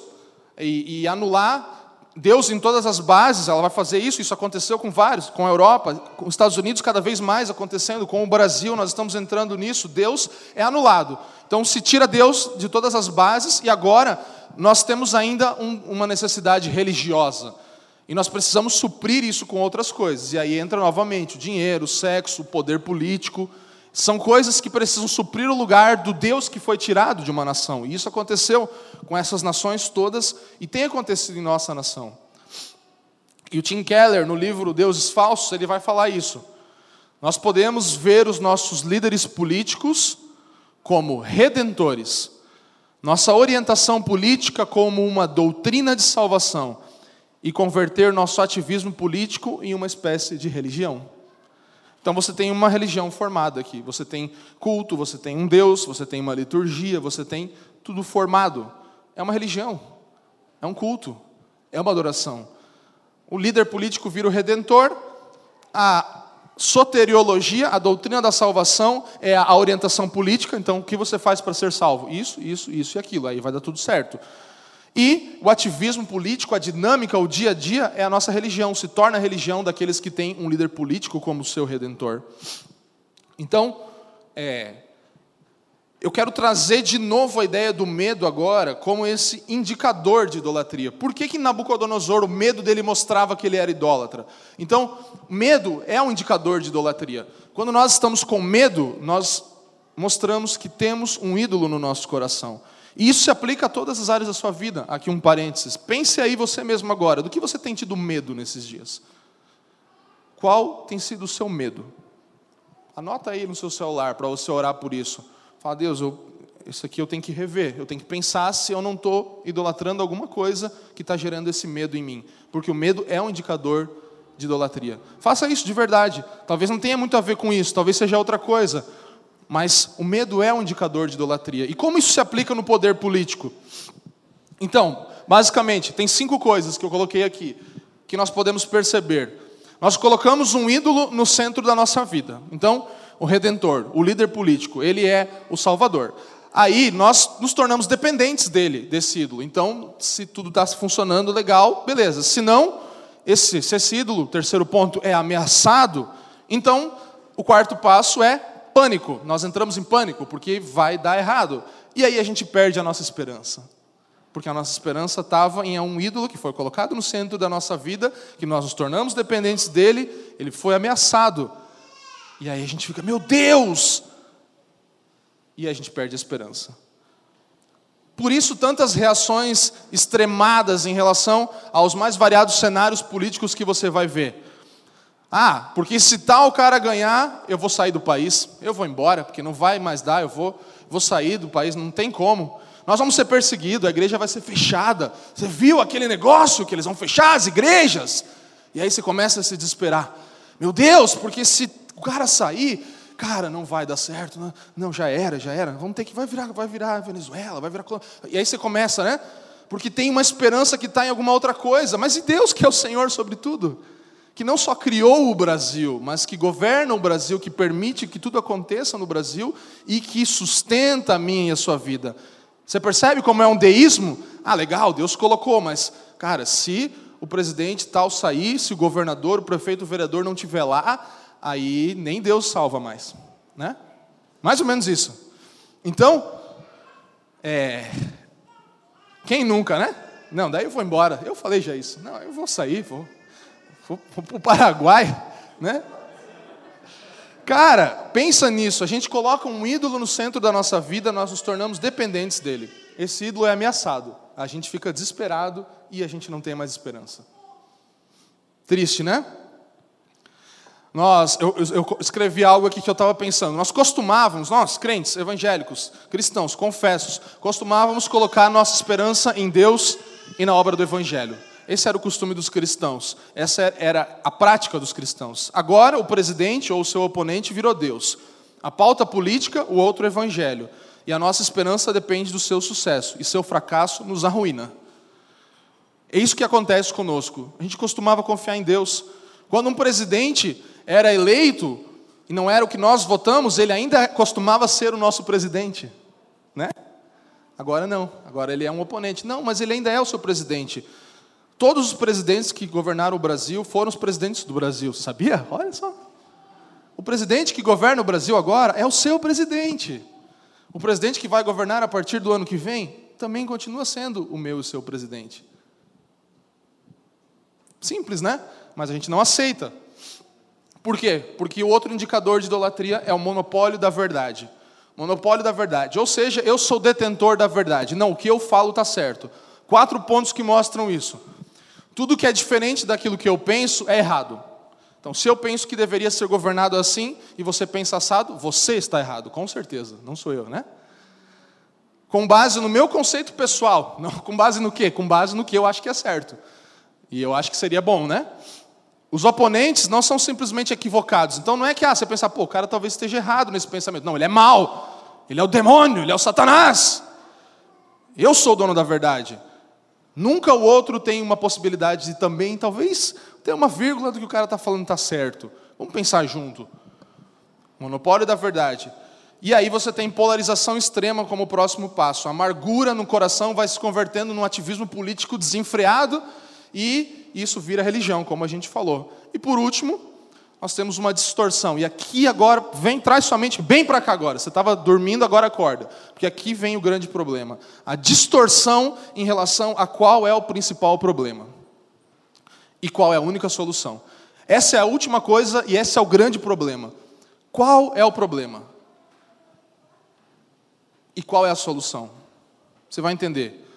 e, e anular Deus em todas as bases, ela vai fazer isso, isso aconteceu com vários, com a Europa, com os Estados Unidos cada vez mais acontecendo, com o Brasil, nós estamos entrando nisso, Deus é anulado. Então se tira Deus de todas as bases e agora nós temos ainda um, uma necessidade religiosa. E nós precisamos suprir isso com outras coisas. E aí entra novamente o dinheiro, o sexo, o poder político, são coisas que precisam suprir o lugar do Deus que foi tirado de uma nação. E isso aconteceu com essas nações todas e tem acontecido em nossa nação. E o Tim Keller, no livro Deuses Falsos, ele vai falar isso. Nós podemos ver os nossos líderes políticos como redentores, nossa orientação política como uma doutrina de salvação e converter nosso ativismo político em uma espécie de religião. Então você tem uma religião formada aqui. Você tem culto, você tem um Deus, você tem uma liturgia, você tem tudo formado. É uma religião, é um culto, é uma adoração. O líder político vira o redentor, a soteriologia, a doutrina da salvação, é a orientação política. Então, o que você faz para ser salvo? Isso, isso, isso e aquilo. Aí vai dar tudo certo. E o ativismo político, a dinâmica, o dia a dia é a nossa religião, se torna a religião daqueles que têm um líder político como seu redentor. Então, é, eu quero trazer de novo a ideia do medo agora como esse indicador de idolatria. Por que, que Nabucodonosor, o medo dele mostrava que ele era idólatra? Então, medo é um indicador de idolatria. Quando nós estamos com medo, nós mostramos que temos um ídolo no nosso coração. E isso se aplica a todas as áreas da sua vida. Aqui um parênteses. Pense aí você mesmo agora, do que você tem tido medo nesses dias? Qual tem sido o seu medo? Anota aí no seu celular para você orar por isso. Fala, Deus, eu, isso aqui eu tenho que rever. Eu tenho que pensar se eu não estou idolatrando alguma coisa que está gerando esse medo em mim. Porque o medo é um indicador de idolatria. Faça isso de verdade. Talvez não tenha muito a ver com isso, talvez seja outra coisa. Mas o medo é um indicador de idolatria. E como isso se aplica no poder político? Então, basicamente, tem cinco coisas que eu coloquei aqui que nós podemos perceber. Nós colocamos um ídolo no centro da nossa vida. Então, o redentor, o líder político, ele é o salvador. Aí nós nos tornamos dependentes dele, desse ídolo. Então, se tudo está funcionando legal, beleza. Se não, esse, se esse ídolo, terceiro ponto, é ameaçado, então o quarto passo é pânico. Nós entramos em pânico porque vai dar errado. E aí a gente perde a nossa esperança. Porque a nossa esperança estava em um ídolo que foi colocado no centro da nossa vida, que nós nos tornamos dependentes dele, ele foi ameaçado. E aí a gente fica, meu Deus! E a gente perde a esperança. Por isso, tantas reações extremadas em relação aos mais variados cenários políticos que você vai ver. Ah, porque se tal cara ganhar, eu vou sair do país, eu vou embora, porque não vai mais dar, eu vou, vou sair do país, não tem como. Nós vamos ser perseguidos, a igreja vai ser fechada. Você viu aquele negócio que eles vão fechar as igrejas? E aí você começa a se desesperar. Meu Deus, porque se o cara sair, cara, não vai dar certo, não, não, já era, já era, vamos ter que, vai virar, vai virar Venezuela, vai virar, e aí você começa, né? Porque tem uma esperança que está em alguma outra coisa, mas e Deus que é o Senhor sobre tudo? Que não só criou o Brasil, mas que governa o Brasil, que permite que tudo aconteça no Brasil e que sustenta a minha e a sua vida. Você percebe como é um deísmo? Ah, legal, Deus colocou, mas, cara, se o presidente tal sair, se o governador, o prefeito, o vereador não estiver lá, aí nem Deus salva mais, né? Mais ou menos isso. Então, é... quem nunca, né? Não, daí eu vou embora. Eu falei já isso. Não, eu vou sair, vou, para o Paraguai, né? Cara, pensa nisso. A gente coloca um ídolo no centro da nossa vida, nós nos tornamos dependentes dele. Esse ídolo é ameaçado. A gente fica desesperado e a gente não tem mais esperança. Triste, né? Nós, eu, eu escrevi algo aqui que eu estava pensando. Nós costumávamos, nós, crentes, evangélicos, cristãos, confessos, costumávamos colocar nossa esperança em Deus e na obra do Evangelho. Esse era o costume dos cristãos, essa era a prática dos cristãos. Agora, o presidente ou o seu oponente virou Deus. A pauta política, o outro Evangelho. E a nossa esperança depende do seu sucesso, e seu fracasso nos arruína. É isso que acontece conosco. A gente costumava confiar em Deus. Quando um presidente era eleito e não era o que nós votamos, ele ainda costumava ser o nosso presidente, né? Agora não, agora ele é um oponente. Não, mas ele ainda é o seu presidente. Todos os presidentes que governaram o Brasil foram os presidentes do Brasil, sabia? Olha só. O presidente que governa o Brasil agora é o seu presidente. O presidente que vai governar a partir do ano que vem também continua sendo o meu e o seu presidente. Simples, né? Mas a gente não aceita. Por quê? Porque o outro indicador de idolatria é o monopólio da verdade. Monopólio da verdade. Ou seja, eu sou detentor da verdade. Não, o que eu falo está certo. Quatro pontos que mostram isso. Tudo que é diferente daquilo que eu penso é errado. Então, se eu penso que deveria ser governado assim e você pensa assado, você está errado, com certeza, não sou eu, né? Com base no meu conceito pessoal, não, com base no quê? Com base no que eu acho que é certo. E eu acho que seria bom, né? Os oponentes não são simplesmente equivocados. Então não é que ah, você pensa, pô, o cara talvez esteja errado nesse pensamento. Não, ele é mau. Ele é o demônio, ele é o Satanás. Eu sou o dono da verdade. Nunca o outro tem uma possibilidade de também, talvez, ter uma vírgula do que o cara está falando está certo. Vamos pensar junto. Monopólio da verdade. E aí você tem polarização extrema como próximo passo. A amargura no coração vai se convertendo num ativismo político desenfreado e isso vira religião, como a gente falou. E por último, nós temos uma distorção. E aqui agora, vem, traz sua mente bem para cá agora. Você estava dormindo, agora acorda. Porque aqui vem o grande problema. A distorção em relação a qual é o principal problema. E qual é a única solução. Essa é a última coisa e esse é o grande problema. Qual é o problema? E qual é a solução? Você vai entender.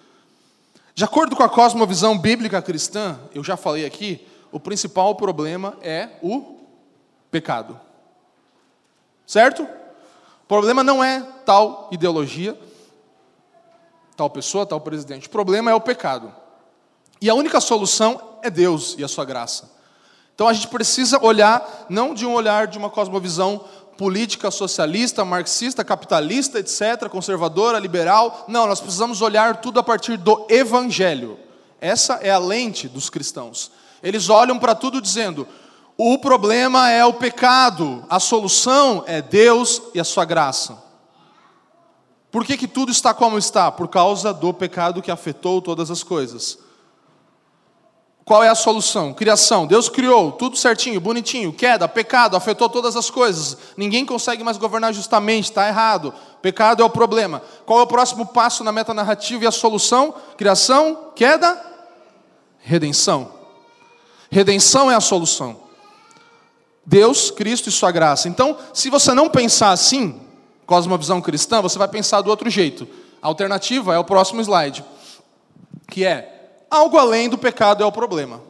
De acordo com a cosmovisão bíblica cristã, eu já falei aqui, o principal problema é o pecado. Certo? O problema não é tal ideologia, tal pessoa, tal presidente. O problema é o pecado. E a única solução é Deus e a sua graça. Então a gente precisa olhar, não de um olhar de uma cosmovisão política socialista, marxista, capitalista, etc., conservadora, liberal. Não, nós precisamos olhar tudo a partir do evangelho. Essa é a lente dos cristãos. Eles olham para tudo dizendo: o problema é o pecado, a solução é Deus e a sua graça. Por que, que tudo está como está? Por causa do pecado que afetou todas as coisas. Qual é a solução? Criação. Deus criou tudo certinho, bonitinho. Queda, pecado, afetou todas as coisas. Ninguém consegue mais governar justamente, está errado. Pecado é o problema. Qual é o próximo passo na metanarrativa e a solução? Criação, queda, redenção. Redenção é a solução. Deus, Cristo e Sua graça. Então, se você não pensar assim, cosmovisão cristã, você vai pensar do outro jeito. A alternativa é o próximo slide, que é algo além do pecado é o problema.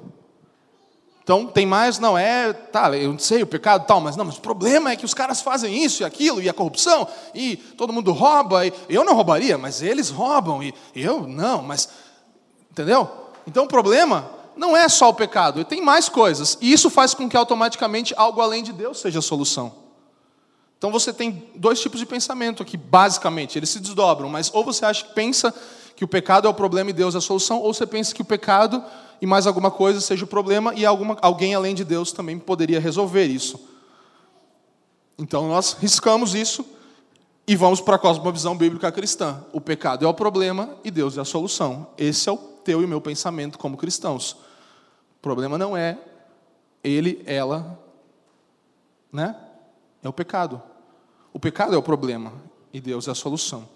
Então, tem mais, não é, tá, eu não sei o pecado tal, mas não, mas o problema é que os caras fazem isso e aquilo, e a corrupção, e todo mundo rouba, e eu não roubaria, mas eles roubam, e eu não, mas, entendeu? Então o problema não é só o pecado, tem mais coisas, e isso faz com que automaticamente algo além de Deus seja a solução. Então você tem dois tipos de pensamento aqui, basicamente, eles se desdobram, mas ou você acha que pensa que o pecado é o problema e Deus é a solução, ou você pensa que o pecado e mais alguma coisa seja o problema e alguma, alguém além de Deus também poderia resolver isso. Então nós riscamos isso e vamos para a cosmovisão bíblica cristã. O pecado é o problema e Deus é a solução. Esse é o teu e meu pensamento como cristãos. O problema não é ele, ela, né? É o pecado. O pecado é o problema e Deus é a solução.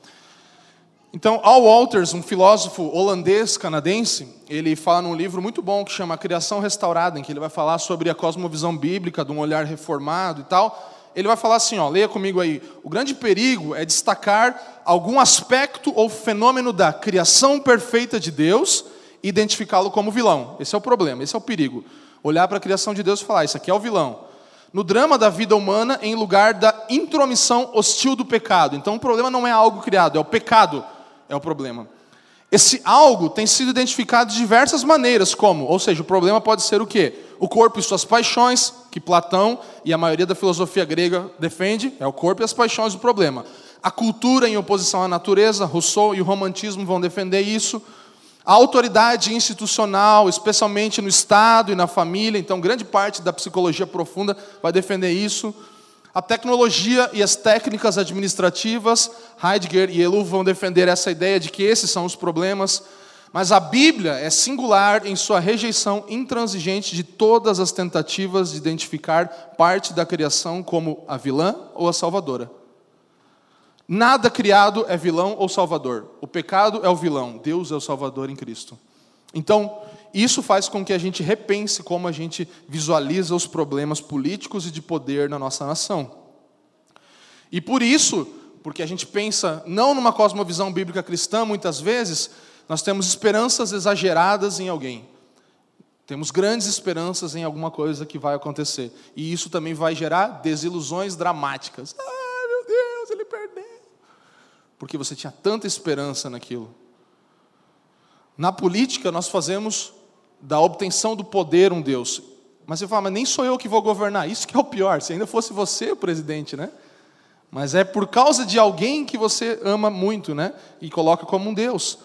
Então, Al Walters, um filósofo holandês canadense, ele fala num livro muito bom que chama Criação Restaurada, em que ele vai falar sobre a cosmovisão bíblica, de um olhar reformado e tal. Ele vai falar assim, ó, leia comigo aí. O grande perigo é destacar algum aspecto ou fenômeno da criação perfeita de Deus identificá-lo como vilão. Esse é o problema, esse é o perigo. Olhar para a criação de Deus e falar, isso aqui é o vilão. No drama da vida humana, em lugar da intromissão hostil do pecado. Então, o problema não é algo criado, é o pecado é o problema. Esse algo tem sido identificado de diversas maneiras, como, ou seja, o problema pode ser o quê? O corpo e suas paixões, que Platão e a maioria da filosofia grega defende, é o corpo e as paixões o problema. A cultura em oposição à natureza, Rousseau e o romantismo vão defender isso. A autoridade institucional, especialmente no Estado e na família, então grande parte da psicologia profunda vai defender isso. A tecnologia e as técnicas administrativas, Heidegger e Elul vão defender essa ideia de que esses são os problemas, mas a Bíblia é singular em sua rejeição intransigente de todas as tentativas de identificar parte da criação como a vilã ou a salvadora. Nada criado é vilão ou salvador. O pecado é o vilão, Deus é o salvador em Cristo. Então, isso faz com que a gente repense como a gente visualiza os problemas políticos e de poder na nossa nação. E por isso, porque a gente pensa não numa cosmovisão bíblica cristã, muitas vezes, nós temos esperanças exageradas em alguém. Temos grandes esperanças em alguma coisa que vai acontecer. E isso também vai gerar desilusões dramáticas. Ah, meu Deus, ele perdeu. Porque você tinha tanta esperança naquilo. Na política, nós fazemos da obtenção do poder um Deus. Mas você fala, mas nem sou eu que vou governar. Isso que é o pior. Se ainda fosse você o presidente, né? Mas é por causa de alguém que você ama muito, né? E coloca como um Deus.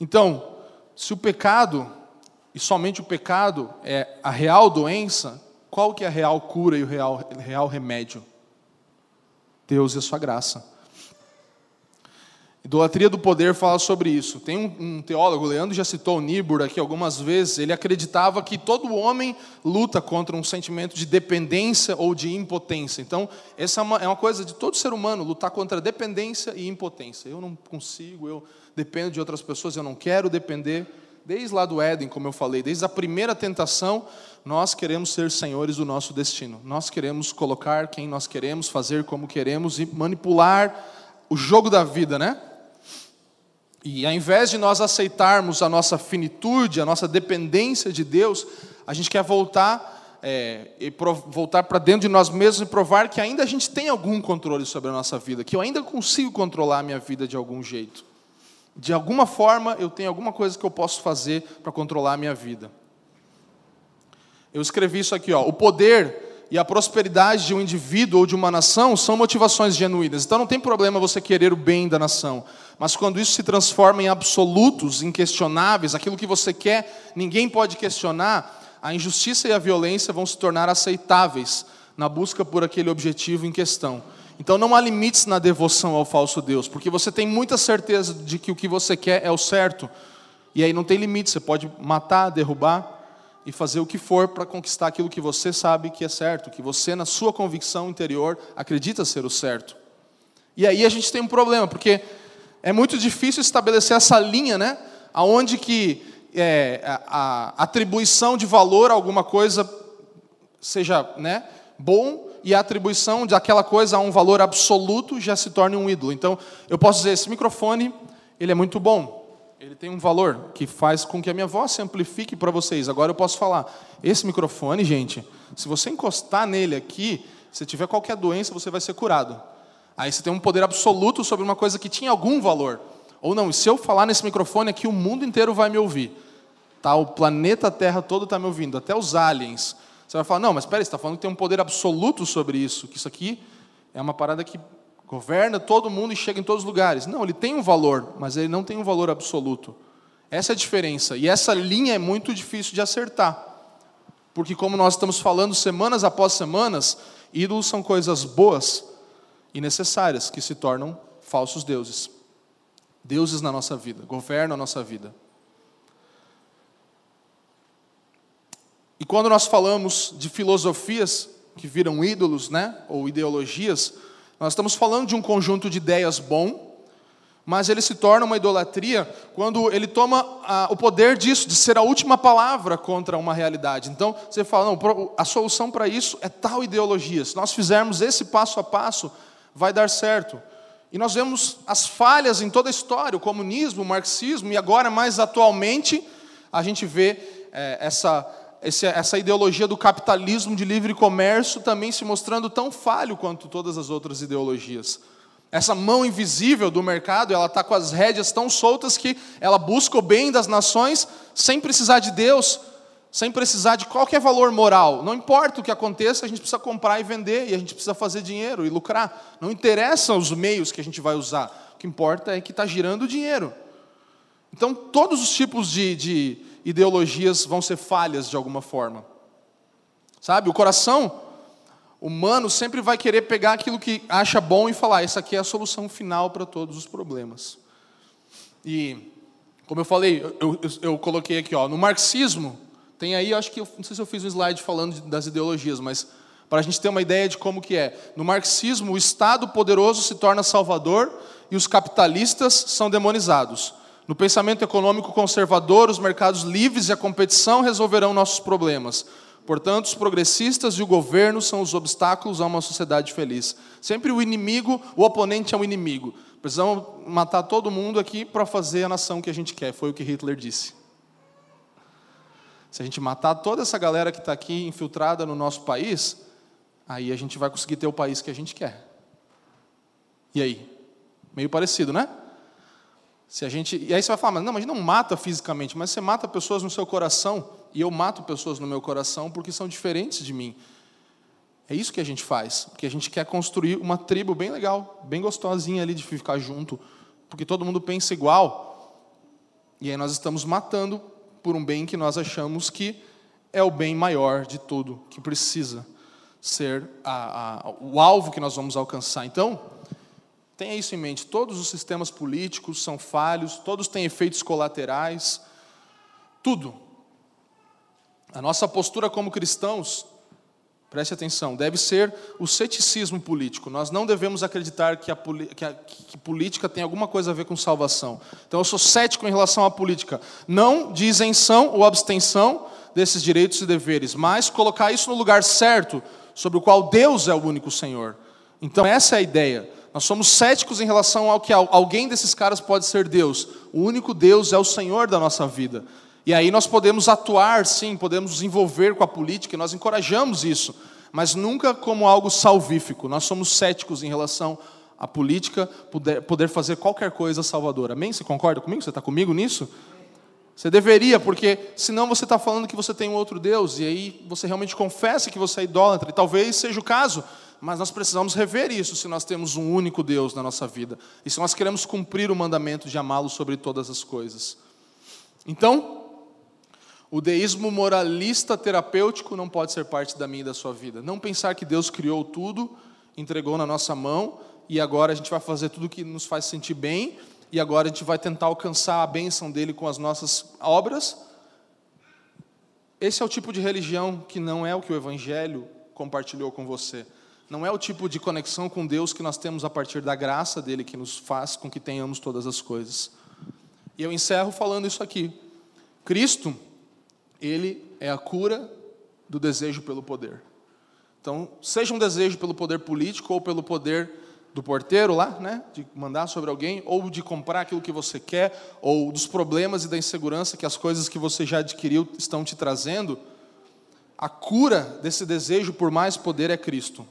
Então, se o pecado, e somente o pecado, é a real doença, qual que é a real cura e o real, real remédio? Deus e a sua graça. Idolatria do poder fala sobre isso. Tem um, um teólogo, Leandro já citou o Niebuhr aqui algumas vezes, ele acreditava que todo homem luta contra um sentimento de dependência ou de impotência. Então, essa é uma, é uma coisa de todo ser humano, lutar contra dependência e impotência. Eu não consigo, eu dependo de outras pessoas, eu não quero depender. Desde lá do Éden, como eu falei, desde a primeira tentação, nós queremos ser senhores do nosso destino. Nós queremos colocar quem nós queremos, fazer como queremos e manipular o jogo da vida, né? E ao invés de nós aceitarmos a nossa finitude, a nossa dependência de Deus, a gente quer voltar, é, e voltar para dentro de nós mesmos e provar que ainda a gente tem algum controle sobre a nossa vida, que eu ainda consigo controlar a minha vida de algum jeito. De alguma forma, eu tenho alguma coisa que eu posso fazer para controlar a minha vida. Eu escrevi isso aqui, ó. O poder e a prosperidade de um indivíduo ou de uma nação são motivações genuínas. Então não tem problema você querer o bem da nação. Mas quando isso se transforma em absolutos, inquestionáveis, aquilo que você quer, ninguém pode questionar, a injustiça e a violência vão se tornar aceitáveis na busca por aquele objetivo em questão. Então não há limites na devoção ao falso Deus, porque você tem muita certeza de que o que você quer é o certo. E aí não tem limite, você pode matar, derrubar, e fazer o que for para conquistar aquilo que você sabe que é certo, que você, na sua convicção interior, acredita ser o certo. E aí a gente tem um problema, porque é muito difícil estabelecer essa linha, né? Aonde que é, a, a atribuição de valor a alguma coisa seja né, bom e a atribuição de aquela coisa a um valor absoluto já se torne um ídolo. Então, eu posso dizer, esse microfone, ele é muito bom, ele tem um valor que faz com que a minha voz se amplifique para vocês. Agora eu posso falar. Esse microfone, gente, se você encostar nele aqui, se tiver qualquer doença, você vai ser curado. Aí você tem um poder absoluto sobre uma coisa que tinha algum valor. Ou não, se eu falar nesse microfone aqui, o mundo inteiro vai me ouvir. Tá, o planeta Terra todo está me ouvindo, até os aliens. Você vai falar, não, mas espera, você está falando que tem um poder absoluto sobre isso, que isso aqui é uma parada que governa todo mundo e chega em todos os lugares. Não, ele tem um valor, mas ele não tem um valor absoluto. Essa é a diferença. E essa linha é muito difícil de acertar. Porque, como nós estamos falando semanas após semanas, ídolos são coisas boas e necessárias que se tornam falsos deuses. Deuses na nossa vida, governam a nossa vida. E quando nós falamos de filosofias que viram ídolos, né, ou ideologias, nós estamos falando de um conjunto de ideias bom, mas ele se torna uma idolatria quando ele toma ah, o poder disso, de ser a última palavra contra uma realidade. Então, você fala, não, a solução para isso é tal ideologia. Se nós fizermos esse passo a passo, vai dar certo. E nós vemos as falhas em toda a história, o comunismo, o marxismo, e agora, mais atualmente, a gente vê é, essa essa ideologia do capitalismo de livre comércio também se mostrando tão falho quanto todas as outras ideologias. Essa mão invisível do mercado, ela está com as rédeas tão soltas que ela busca o bem das nações sem precisar de Deus, sem precisar de qualquer valor moral. Não importa o que aconteça, a gente precisa comprar e vender, e a gente precisa fazer dinheiro e lucrar. Não interessam os meios que a gente vai usar. O que importa é que está girando dinheiro. Então, todos os tipos de, de ideologias vão ser falhas de alguma forma. Sabe, o coração humano sempre vai querer pegar aquilo que acha bom e falar: essa aqui é a solução final para todos os problemas. E, como eu falei, eu, eu, eu coloquei aqui, ó, no marxismo, tem aí, acho que, não sei se eu fiz um slide falando das ideologias, mas para a gente ter uma ideia de como que é. No marxismo, o Estado poderoso se torna salvador e os capitalistas são demonizados. No pensamento econômico conservador, os mercados livres e a competição resolverão nossos problemas. Portanto, os progressistas e o governo são os obstáculos a uma sociedade feliz. Sempre o inimigo, o oponente é o inimigo. Precisamos matar todo mundo aqui para fazer a nação que a gente quer. Foi o que Hitler disse. Se a gente matar toda essa galera que está aqui infiltrada no nosso país, aí a gente vai conseguir ter o país que a gente quer. E aí? Meio parecido, né? Se a gente, e aí você vai falar, mas não, mas não mata fisicamente, mas você mata pessoas no seu coração, e eu mato pessoas no meu coração porque são diferentes de mim. É isso que a gente faz, porque a gente quer construir uma tribo bem legal, bem gostosinha ali de ficar junto, porque todo mundo pensa igual. E aí nós estamos matando por um bem que nós achamos que é o bem maior de tudo, que precisa ser a, a, o alvo que nós vamos alcançar. Então, Tenha isso em mente: todos os sistemas políticos são falhos, todos têm efeitos colaterais, tudo. A nossa postura como cristãos, preste atenção, deve ser o ceticismo político. Nós não devemos acreditar que, a, que, a, que política tem alguma coisa a ver com salvação. Então eu sou cético em relação à política. Não de isenção ou abstenção desses direitos e deveres, mas colocar isso no lugar certo, sobre o qual Deus é o único Senhor. Então essa é a ideia. Nós somos céticos em relação ao que alguém desses caras pode ser Deus. O único Deus é o Senhor da nossa vida. E aí nós podemos atuar, sim, podemos nos envolver com a política, e nós encorajamos isso, mas nunca como algo salvífico. Nós somos céticos em relação à política, poder, poder fazer qualquer coisa salvadora. Amém? Você concorda comigo? Você está comigo nisso? Você deveria, porque senão você está falando que você tem um outro Deus, e aí você realmente confessa que você é idólatra, e talvez seja o caso, mas nós precisamos rever isso se nós temos um único Deus na nossa vida, e se nós queremos cumprir o mandamento de amá-lo sobre todas as coisas. Então, o deísmo moralista terapêutico não pode ser parte da minha e da sua vida. Não pensar que Deus criou tudo, entregou na nossa mão, e agora a gente vai fazer tudo que nos faz sentir bem, e agora a gente vai tentar alcançar a bênção dele com as nossas obras. Esse é o tipo de religião que não é o que o Evangelho compartilhou com você. Não é o tipo de conexão com Deus que nós temos a partir da graça dele que nos faz com que tenhamos todas as coisas. E eu encerro falando isso aqui. Cristo, ele é a cura do desejo pelo poder. Então, seja um desejo pelo poder político ou pelo poder do porteiro lá, né, de mandar sobre alguém, ou de comprar aquilo que você quer, ou dos problemas e da insegurança que as coisas que você já adquiriu estão te trazendo, a cura desse desejo por mais poder é Cristo.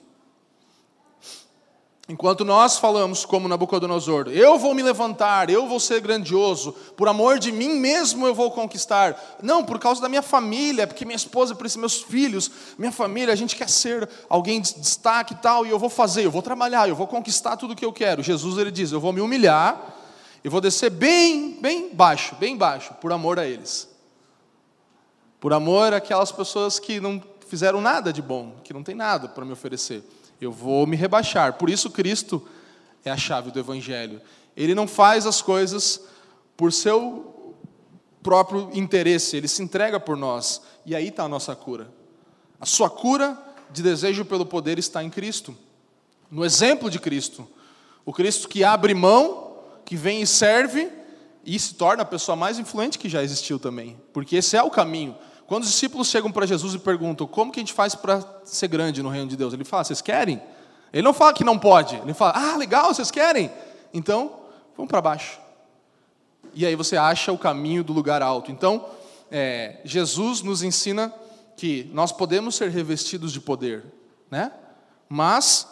Enquanto nós falamos como Nabucodonosor, eu vou me levantar, eu vou ser grandioso, por amor de mim mesmo eu vou conquistar. Não, por causa da minha família, porque minha esposa, por isso meus filhos, minha família, a gente quer ser alguém de destaque e tal, e eu vou fazer, eu vou trabalhar, eu vou conquistar tudo o que eu quero. Jesus ele diz, eu vou me humilhar, e vou descer bem, bem baixo, bem baixo, por amor a eles. Por amor àquelas pessoas que não fizeram nada de bom, que não tem nada para me oferecer. Eu vou me rebaixar. Por isso, Cristo é a chave do Evangelho. Ele não faz as coisas por seu próprio interesse, ele se entrega por nós. E aí está a nossa cura. A sua cura de desejo pelo poder está em Cristo, no exemplo de Cristo. O Cristo que abre mão, que vem e serve e se torna a pessoa mais influente que já existiu também, porque esse é o caminho. Quando os discípulos chegam para Jesus e perguntam como que a gente faz para ser grande no reino de Deus, ele fala: vocês querem? Ele não fala que não pode, ele fala: ah, legal, vocês querem? Então, vamos para baixo. E aí você acha o caminho do lugar alto. Então, é, Jesus nos ensina que nós podemos ser revestidos de poder, né? Mas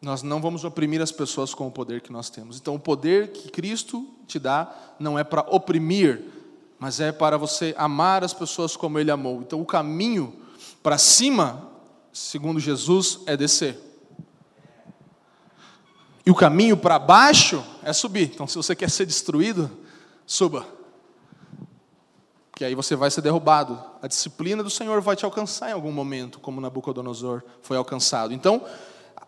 nós não vamos oprimir as pessoas com o poder que nós temos. Então, o poder que Cristo te dá não é para oprimir, mas é para você amar as pessoas como Ele amou. Então, o caminho para cima, segundo Jesus, é descer. E o caminho para baixo é subir. Então, se você quer ser destruído, suba. Que aí você vai ser derrubado. A disciplina do Senhor vai te alcançar em algum momento, como Nabucodonosor foi alcançado. Então,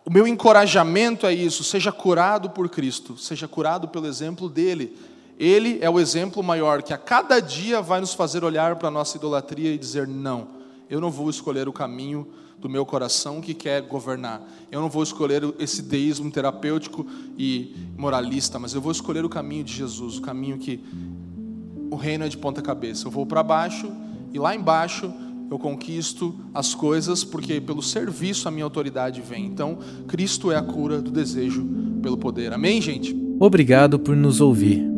o meu encorajamento é isso: seja curado por Cristo, seja curado pelo exemplo dele ele é o exemplo maior que a cada dia vai nos fazer olhar para a nossa idolatria e dizer: não, eu não vou escolher o caminho do meu coração que quer governar. Eu não vou escolher esse deísmo terapêutico e moralista, mas eu vou escolher o caminho de Jesus, o caminho que o reino é de ponta cabeça. Eu vou para baixo e lá embaixo eu conquisto as coisas porque pelo serviço a minha autoridade vem. Então, Cristo é a cura do desejo pelo poder. Amém, gente? Obrigado por nos ouvir.